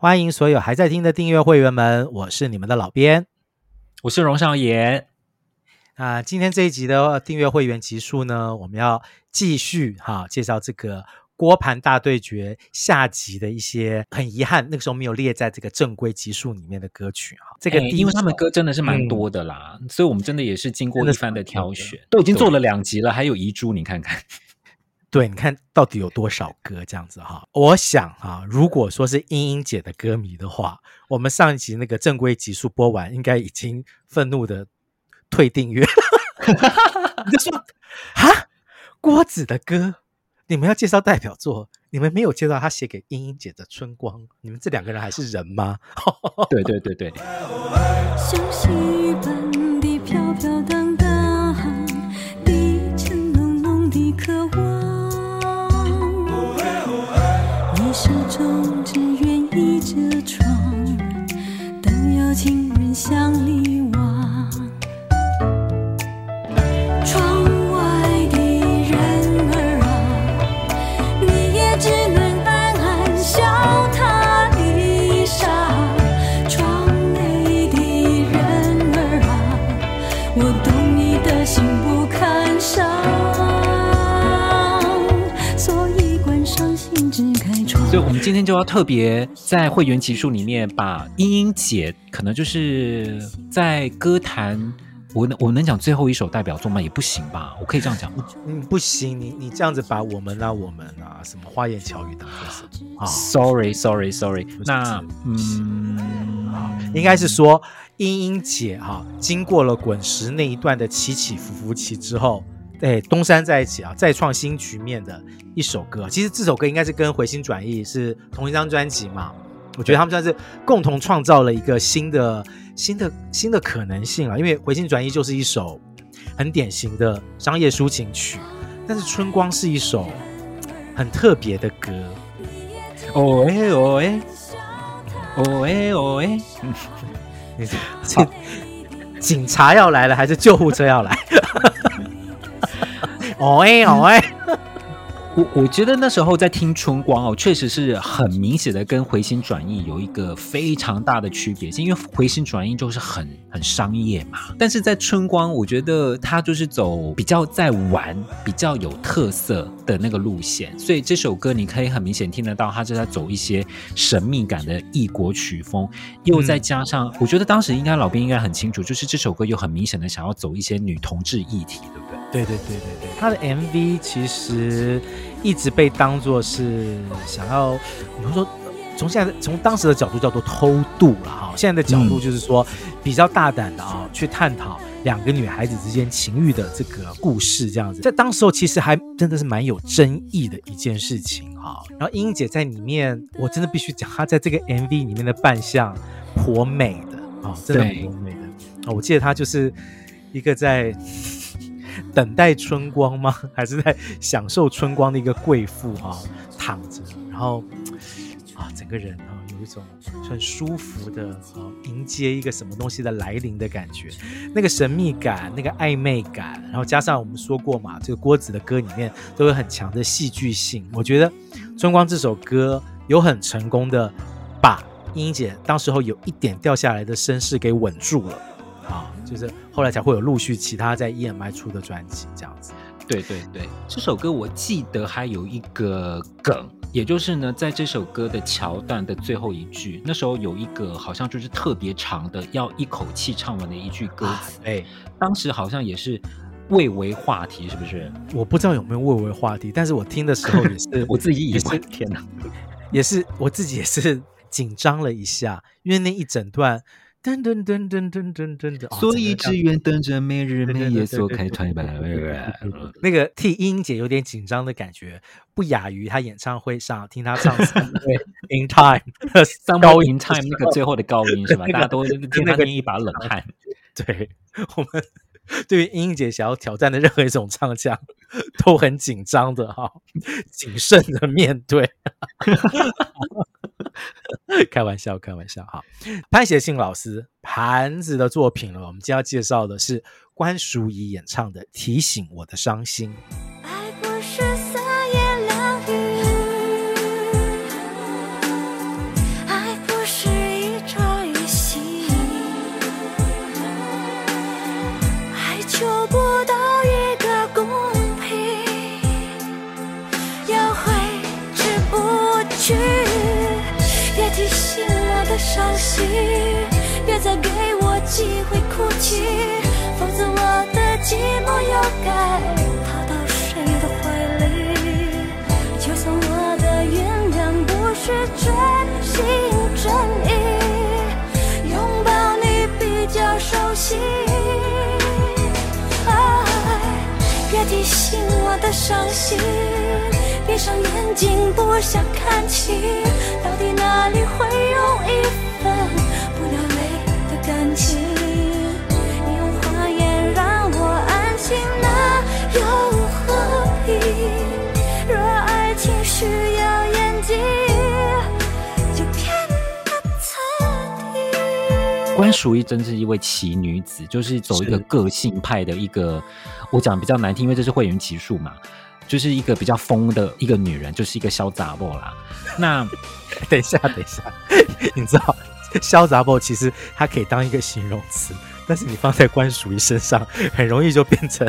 欢迎所有还在听的订阅会员们，我是你们的老编，我是荣少言。啊，今天这一集的订阅会员集数呢，我们要继续哈介绍这个锅盘大对决下集的一些很遗憾，那个时候没有列在这个正规集数里面的歌曲哈。这个因为他们歌真的是蛮多的啦，嗯、所以我们真的也是经过一番的挑选，都已经做了两集了，还有遗珠，你看看。对，你看到底有多少歌这样子哈？我想哈，如果说是英英姐的歌迷的话，我们上一集那个正规集数播完，应该已经愤怒的退订阅。你就说哈，郭子的歌，你们要介绍代表作，你们没有介绍他写给英英姐的《春光》，你们这两个人还是人吗？对对对对。始终只愿倚着窗，等有情人相离望。们今天就要特别在会员集数里面，把英英姐可能就是在歌坛，我能我能讲最后一首代表作吗？也不行吧？我可以这样讲吗？嗯，不行，你你这样子把我们啊，我们啊，什么花言巧语当做什么？Sorry，Sorry，Sorry。那嗯，应该是说英英姐哈，经过了滚石那一段的起起伏伏期之后。对，东山再起啊，再创新局面的一首歌。其实这首歌应该是跟回心转意是同一张专辑嘛。我觉得他们算是共同创造了一个新的、新的、新的可能性啊。因为回心转意就是一首很典型的商业抒情曲，但是春光是一首很特别的歌。哦哎哦哎，哦哎哦哎，这 警察要来了还是救护车要来？哦哎 哦哎，我我觉得那时候在听《春光》哦，确实是很明显的跟《回心转意》有一个非常大的区别性，因为《回心转意》就是很很商业嘛，但是在《春光》，我觉得它就是走比较在玩、比较有特色的那个路线，所以这首歌你可以很明显听得到，它是在走一些神秘感的异国曲风，又再加上，我觉得当时应该老兵应该很清楚，就是这首歌又很明显的想要走一些女同志议题，对不对？对对对对对，他的 MV 其实一直被当作是想要，比如说从现在从当时的角度叫做偷渡了哈，现在的角度就是说比较大胆的啊，去探讨两个女孩子之间情欲的这个故事这样子，在当时候其实还真的是蛮有争议的一件事情哈。然后英英姐在里面，我真的必须讲，她在这个 MV 里面的扮相颇美的啊，真的颇美的啊，我记得她就是一个在。等待春光吗？还是在享受春光的一个贵妇啊，躺着，然后啊，整个人啊，有一种很舒服的啊，迎接一个什么东西的来临的感觉，那个神秘感，那个暧昧感，然后加上我们说过嘛，这个郭子的歌里面都有很强的戏剧性。我觉得《春光》这首歌有很成功的把英英姐当时候有一点掉下来的声势给稳住了。啊，就是后来才会有陆续其他在 EMI 出的专辑这样子。对对对，这首歌我记得还有一个梗，也就是呢，在这首歌的桥段的最后一句，那时候有一个好像就是特别长的，要一口气唱完的一句歌词。哎、啊，当时好像也是蔚为话题，是不是？我不知道有没有蔚为话题，但是我听的时候也是，我自己也是，天哪，也是我自己也是紧张了一下，因为那一整段。噔噔噔噔噔噔噔噔，所以只愿等着每日每夜做开团吧。那个替英英姐有点紧张的感觉，不亚于她演唱会上听她唱《In Time》高音《Time》那个最后的高音是吧？大家都听她捏一把冷汗。对我们对于英英姐想要挑战的任何一种唱腔，都很紧张的哈，谨慎的面对。开玩笑，开玩笑哈。潘协信老师盘子的作品了，我们今天要介绍的是关淑怡演唱的《提醒我的伤心》。息，别再给我机会哭泣，否则我的寂寞又该逃到谁的怀里？就算我的原谅不是真心真意，拥抱你比较熟悉。爱，别提醒我的伤心。闭上眼睛，不想看清，到底哪里会淑怡真是一位奇女子，就是走一个个性派的一个，我讲比较难听，因为这是会员奇数嘛。就是一个比较疯的一个女人，就是一个潇洒波啦。那 等一下，等一下，你知道潇洒波其实它可以当一个形容词，但是你放在关淑怡身上，很容易就变成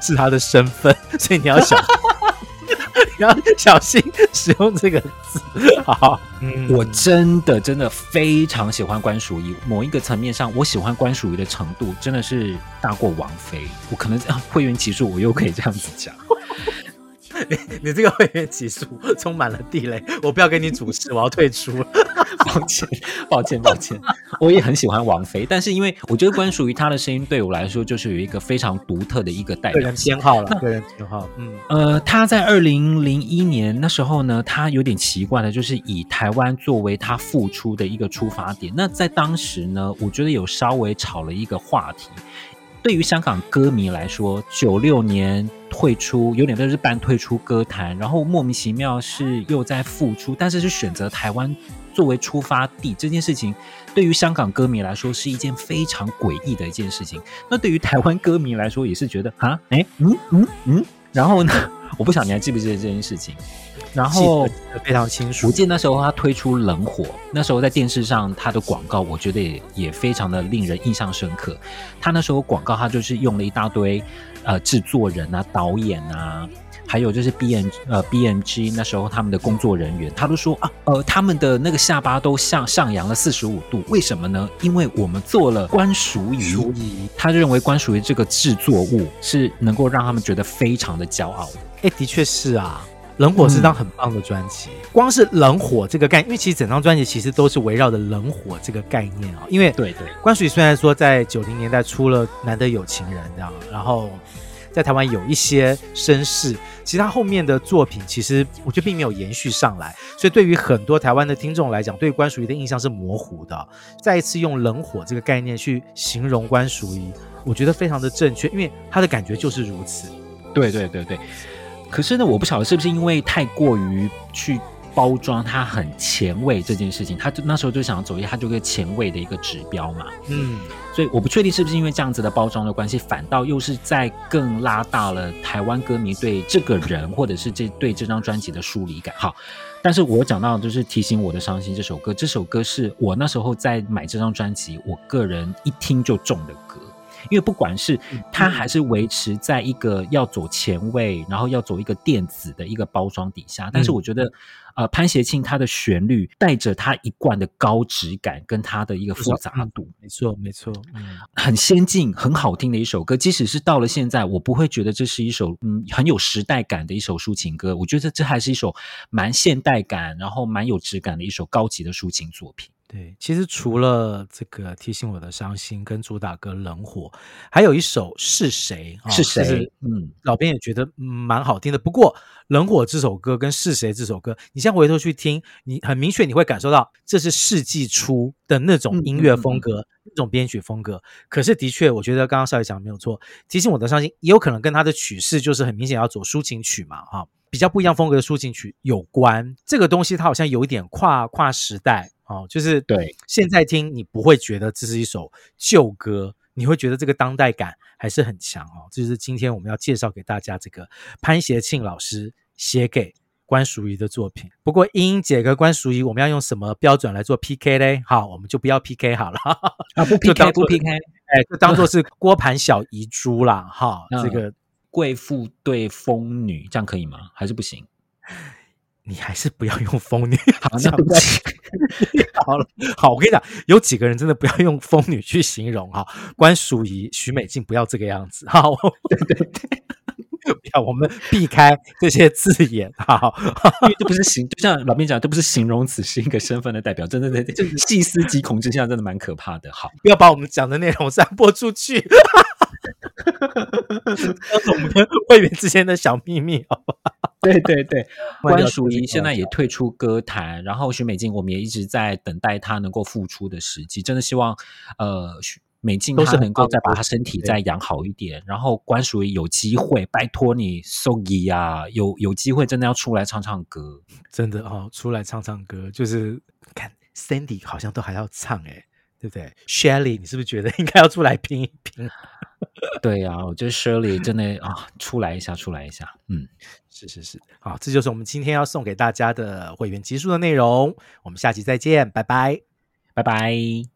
是她的身份，所以你要小心，你要小心使用这个字。好，嗯，我真的真的非常喜欢关淑怡。某一个层面上，我喜欢关淑怡的程度真的是大过王菲。我可能这样会员起诉，我又可以这样子讲。你你这个会员起诉充满了地雷，我不要跟你主持，我要退出了。抱歉，抱歉，抱歉。我也很喜欢王菲，但是因为我觉得关属于她的声音对我来说就是有一个非常独特的一个代表，偏好了，个人偏好。嗯，呃，她在二零零一年那时候呢，她有点奇怪的，就是以台湾作为她复出的一个出发点。那在当时呢，我觉得有稍微炒了一个话题。对于香港歌迷来说，九六年退出，有点像是半退出歌坛，然后莫名其妙是又在复出，但是是选择台湾作为出发地这件事情，对于香港歌迷来说是一件非常诡异的一件事情。那对于台湾歌迷来说，也是觉得啊，哎，嗯嗯？嗯，然后呢，我不晓得你还记不记得这件事情。然后非常清楚，我记得那时候他推出冷火，那时候在电视上他的广告，我觉得也也非常的令人印象深刻。他那时候广告，他就是用了一大堆呃制作人啊、导演啊，还有就是 B N 呃 B N G 那时候他们的工作人员，他都说啊呃他们的那个下巴都向上扬了四十五度，为什么呢？因为我们做了关淑怡，他认为关淑怡这个制作物是能够让他们觉得非常的骄傲的。哎，的确是啊。冷火是张很棒的专辑，嗯、光是冷火这个概念，因为其实整张专辑其实都是围绕着冷火这个概念啊。因为对对，关淑怡虽然说在九零年代出了《难得有情人》这样，然后在台湾有一些声势，其实他后面的作品其实我觉得并没有延续上来，所以对于很多台湾的听众来讲，对关淑怡的印象是模糊的。再一次用冷火这个概念去形容关淑怡，我觉得非常的正确，因为他的感觉就是如此。对对对对。可是呢，我不晓得是不是因为太过于去包装它很前卫这件事情，他就那时候就想走一下，他就个前卫的一个指标嘛。嗯，所以我不确定是不是因为这样子的包装的关系，反倒又是在更拉大了台湾歌迷对这个人或者是这对这张专辑的疏离感。好，但是我讲到就是提醒我的伤心这首歌，这首歌是我那时候在买这张专辑，我个人一听就中的歌。因为不管是他还是维持在一个要走前卫，然后要走一个电子的一个包装底下，但是我觉得，呃，潘协庆他的旋律带着他一贯的高质感跟他的一个复杂度，没错没错，嗯，很先进、很好听的一首歌。即使是到了现在，我不会觉得这是一首嗯很有时代感的一首抒情歌。我觉得这还是一首蛮现代感，然后蛮有质感的一首高级的抒情作品。对，其实除了这个提醒我的伤心跟主打歌《冷火》，还有一首是谁？是谁？是嗯，老编也觉得蛮好听的。不过《冷火》这首歌跟是谁这首歌，你现在回头去听，你很明确你会感受到这是世纪初的那种音乐风格，那种编曲风格。可是的确，我觉得刚刚少爷讲的没有错，提醒我的伤心也有可能跟他的曲式就是很明显要走抒情曲嘛，哈，比较不一样风格的抒情曲有关。这个东西它好像有一点跨跨时代。哦，就是对，现在听你不会觉得这是一首旧歌，你会觉得这个当代感还是很强哦。这就是今天我们要介绍给大家这个潘协庆老师写给关淑怡的作品。不过英英姐跟关淑怡，我们要用什么标准来做 PK 嘞？好，我们就不要 PK 好了，啊，不 PK 不 PK，哎，就当做是锅盘小遗珠啦。哈，这个贵妇对疯女，这样可以吗？还是不行？你还是不要用疯女，好，那对不起。好了，好，我跟你讲，有几个人真的不要用疯女去形容哈。关淑怡、徐美静不要这个样子，好，对对对，不要，我们避开这些字眼，好，因为这不是形，就像老编讲，这不是形容词，是一个身份的代表，真的，真的，就是细思极恐之下，真的蛮可怕的。好，不要把我们讲的内容散播出去，这 是我们跟会员之间的小秘密，好吧？对对对，关淑怡现在也退出歌坛，然后许美静，我们也一直在等待她能够复出的时机。真的希望，呃，许美静她能够再把她身体再养好一点。然后关淑怡有机会，拜托你，Sogi 啊，有有机会真的要出来唱唱歌，真的哦，出来唱唱歌，就是看 Sandy 好像都还要唱哎，对不对？Shelly，你是不是觉得 应该要出来拼一拼？对呀、啊，我觉得 Shirley 真的啊，出来一下，出来一下，嗯，是是是，好，这就是我们今天要送给大家的会员集数的内容，我们下期再见，拜拜，拜拜。